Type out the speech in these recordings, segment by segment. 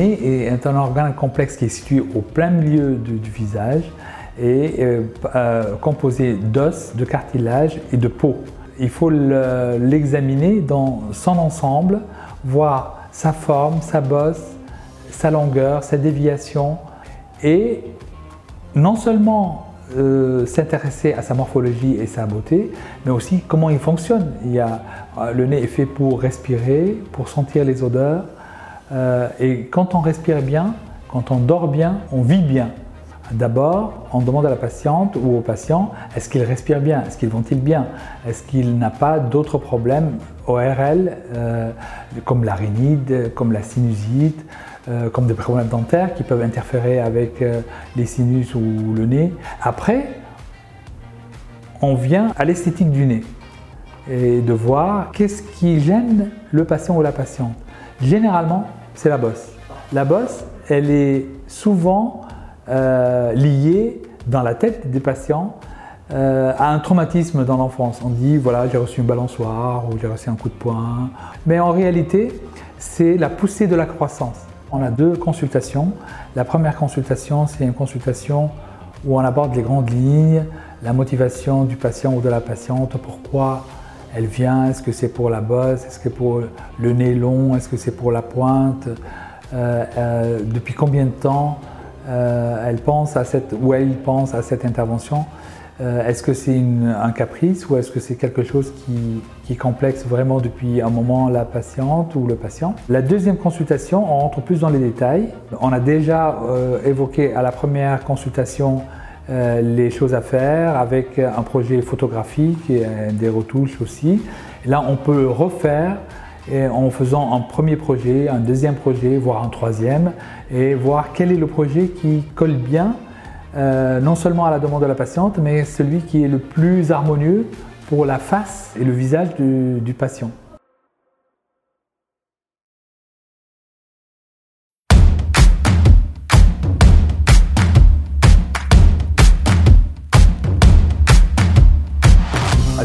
nez est un organe complexe qui est situé au plein milieu du, visage et euh, euh, composé d'os, de cartilage et de peau. Il faut l'examiner dans son ensemble, voir sa forme, sa bosse, sa longueur, sa déviation et non seulement euh, s'intéresser à sa morphologie et sa beauté, mais aussi comment il fonctionne. Il y a, le nez est fait pour respirer, pour sentir les odeurs, euh, et quand on respire bien, quand on dort bien, on vit bien. D'abord, on demande à la patiente ou au patient est-ce qu'il respire bien? Est-ce qu'il ventile bien? Est-ce qu'il n'a pas d'autres problèmes ORL comme la comme la sinusite, euh, comme des problèmes dentaires qui peuvent interférer avec euh, les sinus ou le nez? Après, on vient à l'esthétique du nez et de voir qu'est-ce qui gêne le patient ou la patiente. Généralement, c'est la bosse. La bosse, elle est souvent euh, liée dans la tête des patients à un traumatisme dans l'enfance. On dit voilà, j'ai reçu une balançoire ou j'ai reçu un coup de poing. Mais en réalité, c'est la poussée de la croissance. On a deux consultations. La première consultation, c'est une consultation où on aborde les grandes lignes, la motivation du patient ou de la patiente, pourquoi elle vient, est-ce que c'est pour la bosse, est-ce que c'est pour le nez long, est-ce que c'est pour la pointe, euh, euh, depuis combien de temps euh, elle pense à cette, ou elle pense à cette intervention. Est-ce que c'est un caprice ou est-ce que c'est quelque chose qui, qui, complexe vraiment depuis un moment la patiente ou le patient? La deuxième consultation, on rentre plus dans les détails. On a déjà évoqué à la première consultation euh, les choses à faire avec un projet photographique et des retouches aussi. là, on peut refaire en faisant un premier projet, un deuxième projet, voire un troisième, et voir quel est le projet qui colle bien euh, non seulement à la demande de la patiente, mais celui qui est le plus harmonieux pour la face et le visage du, patient.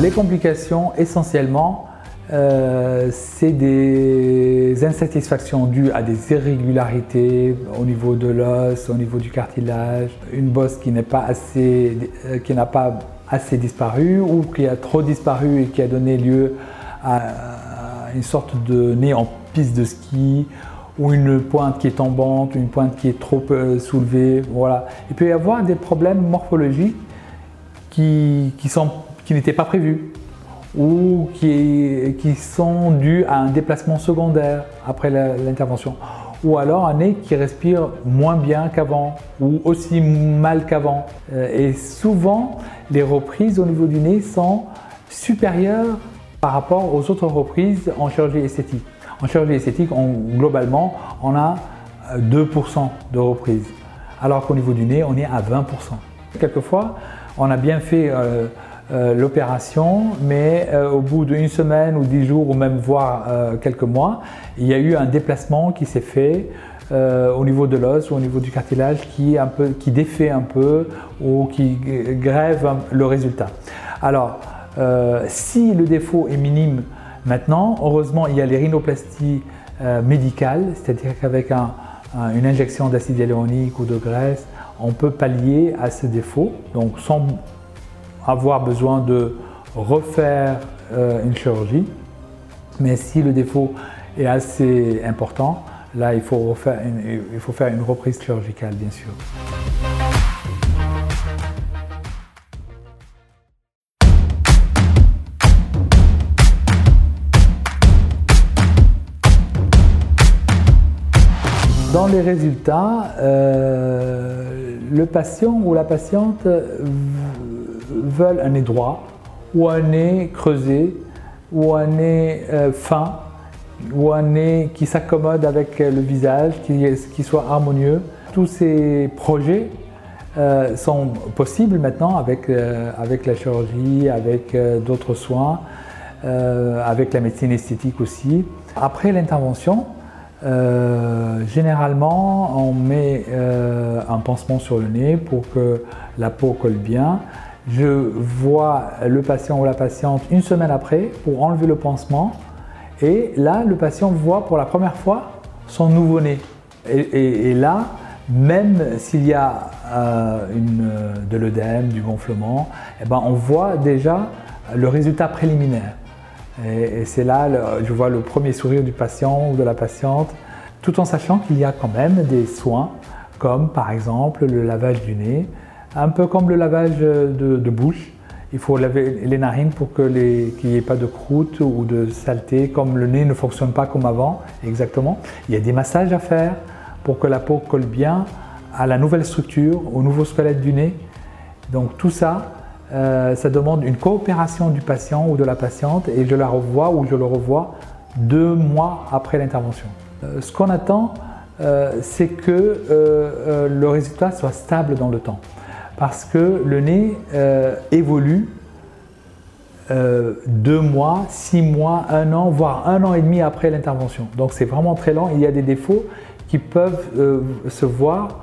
Les complications, essentiellement, euh, c'est des insatisfactions dues à des irrégularités au niveau de l'os, au niveau du cartilage, une bosse qui n'est pas assez, euh, qui n'a pas assez disparu ou qui a trop disparu et qui a donné lieu à une sorte de nez en piste de ski ou une pointe qui est tombante, une pointe qui est trop euh, soulevée. Voilà. Il peut y avoir des problèmes morphologiques qui, qui, qui n'étaient pas prévus ou qui, sont dus à un déplacement secondaire après l'intervention, ou alors un nez qui respire moins bien qu'avant, ou aussi mal qu'avant. Euh, et souvent, les reprises au niveau du nez sont supérieures par rapport aux autres reprises en chirurgie esthétique. En chirurgie esthétique, globalement, on a 2% euh, de reprises, alors qu'au niveau du nez, on est à 20%. Quelquefois, on a bien fait euh, l'opération, mais euh, au bout d'une semaine ou dix jours ou même voire euh, quelques mois, il y a eu un déplacement qui s'est fait au niveau de l'os ou au niveau du cartilage qui défait un peu ou qui grève le résultat. Alors, si le défaut est minime maintenant, heureusement, il y a les rhinoplasties médicales, c'est-à-dire qu'avec une injection d'acide hyaluronique ou de graisse, on peut pallier à ce défaut, donc sans avoir besoin de refaire euh, une chirurgie. Mais si le défaut est assez important, là, il faut, refaire il faut faire une reprise chirurgicale, bien sûr. Dans les résultats, euh, le patient ou la patiente veulent un nez droit, ou un nez creusé, ou un nez euh, fin, ou un nez qui s'accommode avec le visage, qui, soit harmonieux. Tous ces projets euh, sont possibles maintenant avec, euh, avec la chirurgie, avec d'autres soins, avec la médecine esthétique aussi. Après l'intervention, généralement, on met un pansement sur le nez pour que la peau colle bien je vois le patient ou la patiente une semaine après pour enlever le pansement. Et là, le patient voit pour la première fois son nouveau-né. Et, là, même s'il y a une, de l'œdème, du gonflement, eh ben, on voit déjà le résultat préliminaire. Et, c'est là, je vois le premier sourire du patient ou de la patiente, tout en sachant qu'il y a quand même des soins, comme par exemple le lavage du nez, un peu comme le lavage de, bouche. Il faut laver les narines pour qu'il n'y ait pas de croûte ou de saleté, comme le nez ne fonctionne pas comme avant, exactement. Il y a des massages à faire pour que la peau colle bien à la nouvelle structure, au nouveau squelette du nez. Donc tout ça, euh, ça demande une coopération du patient ou de la patiente et je la revois ou je le revois deux mois après l'intervention. Euh, ce qu'on attend, euh, c'est que le résultat soit stable dans le temps parce que le nez évolue deux mois, six mois, un an, voire un an et demi après l'intervention. Donc c'est vraiment très lent. Il y a des défauts qui peuvent se voir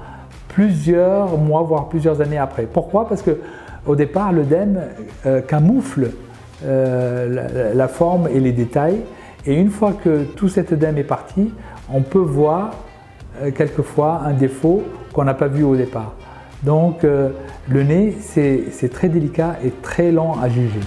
plusieurs mois, voire plusieurs années après. Pourquoi? Parce que au départ, l'œdème euh, camoufle euh, la, forme et les détails. Et une fois que tout cet œdème est parti, on peut voir euh, quelquefois un défaut qu'on n'a pas vu au départ. Donc le nez, c'est très délicat et très lent à juger.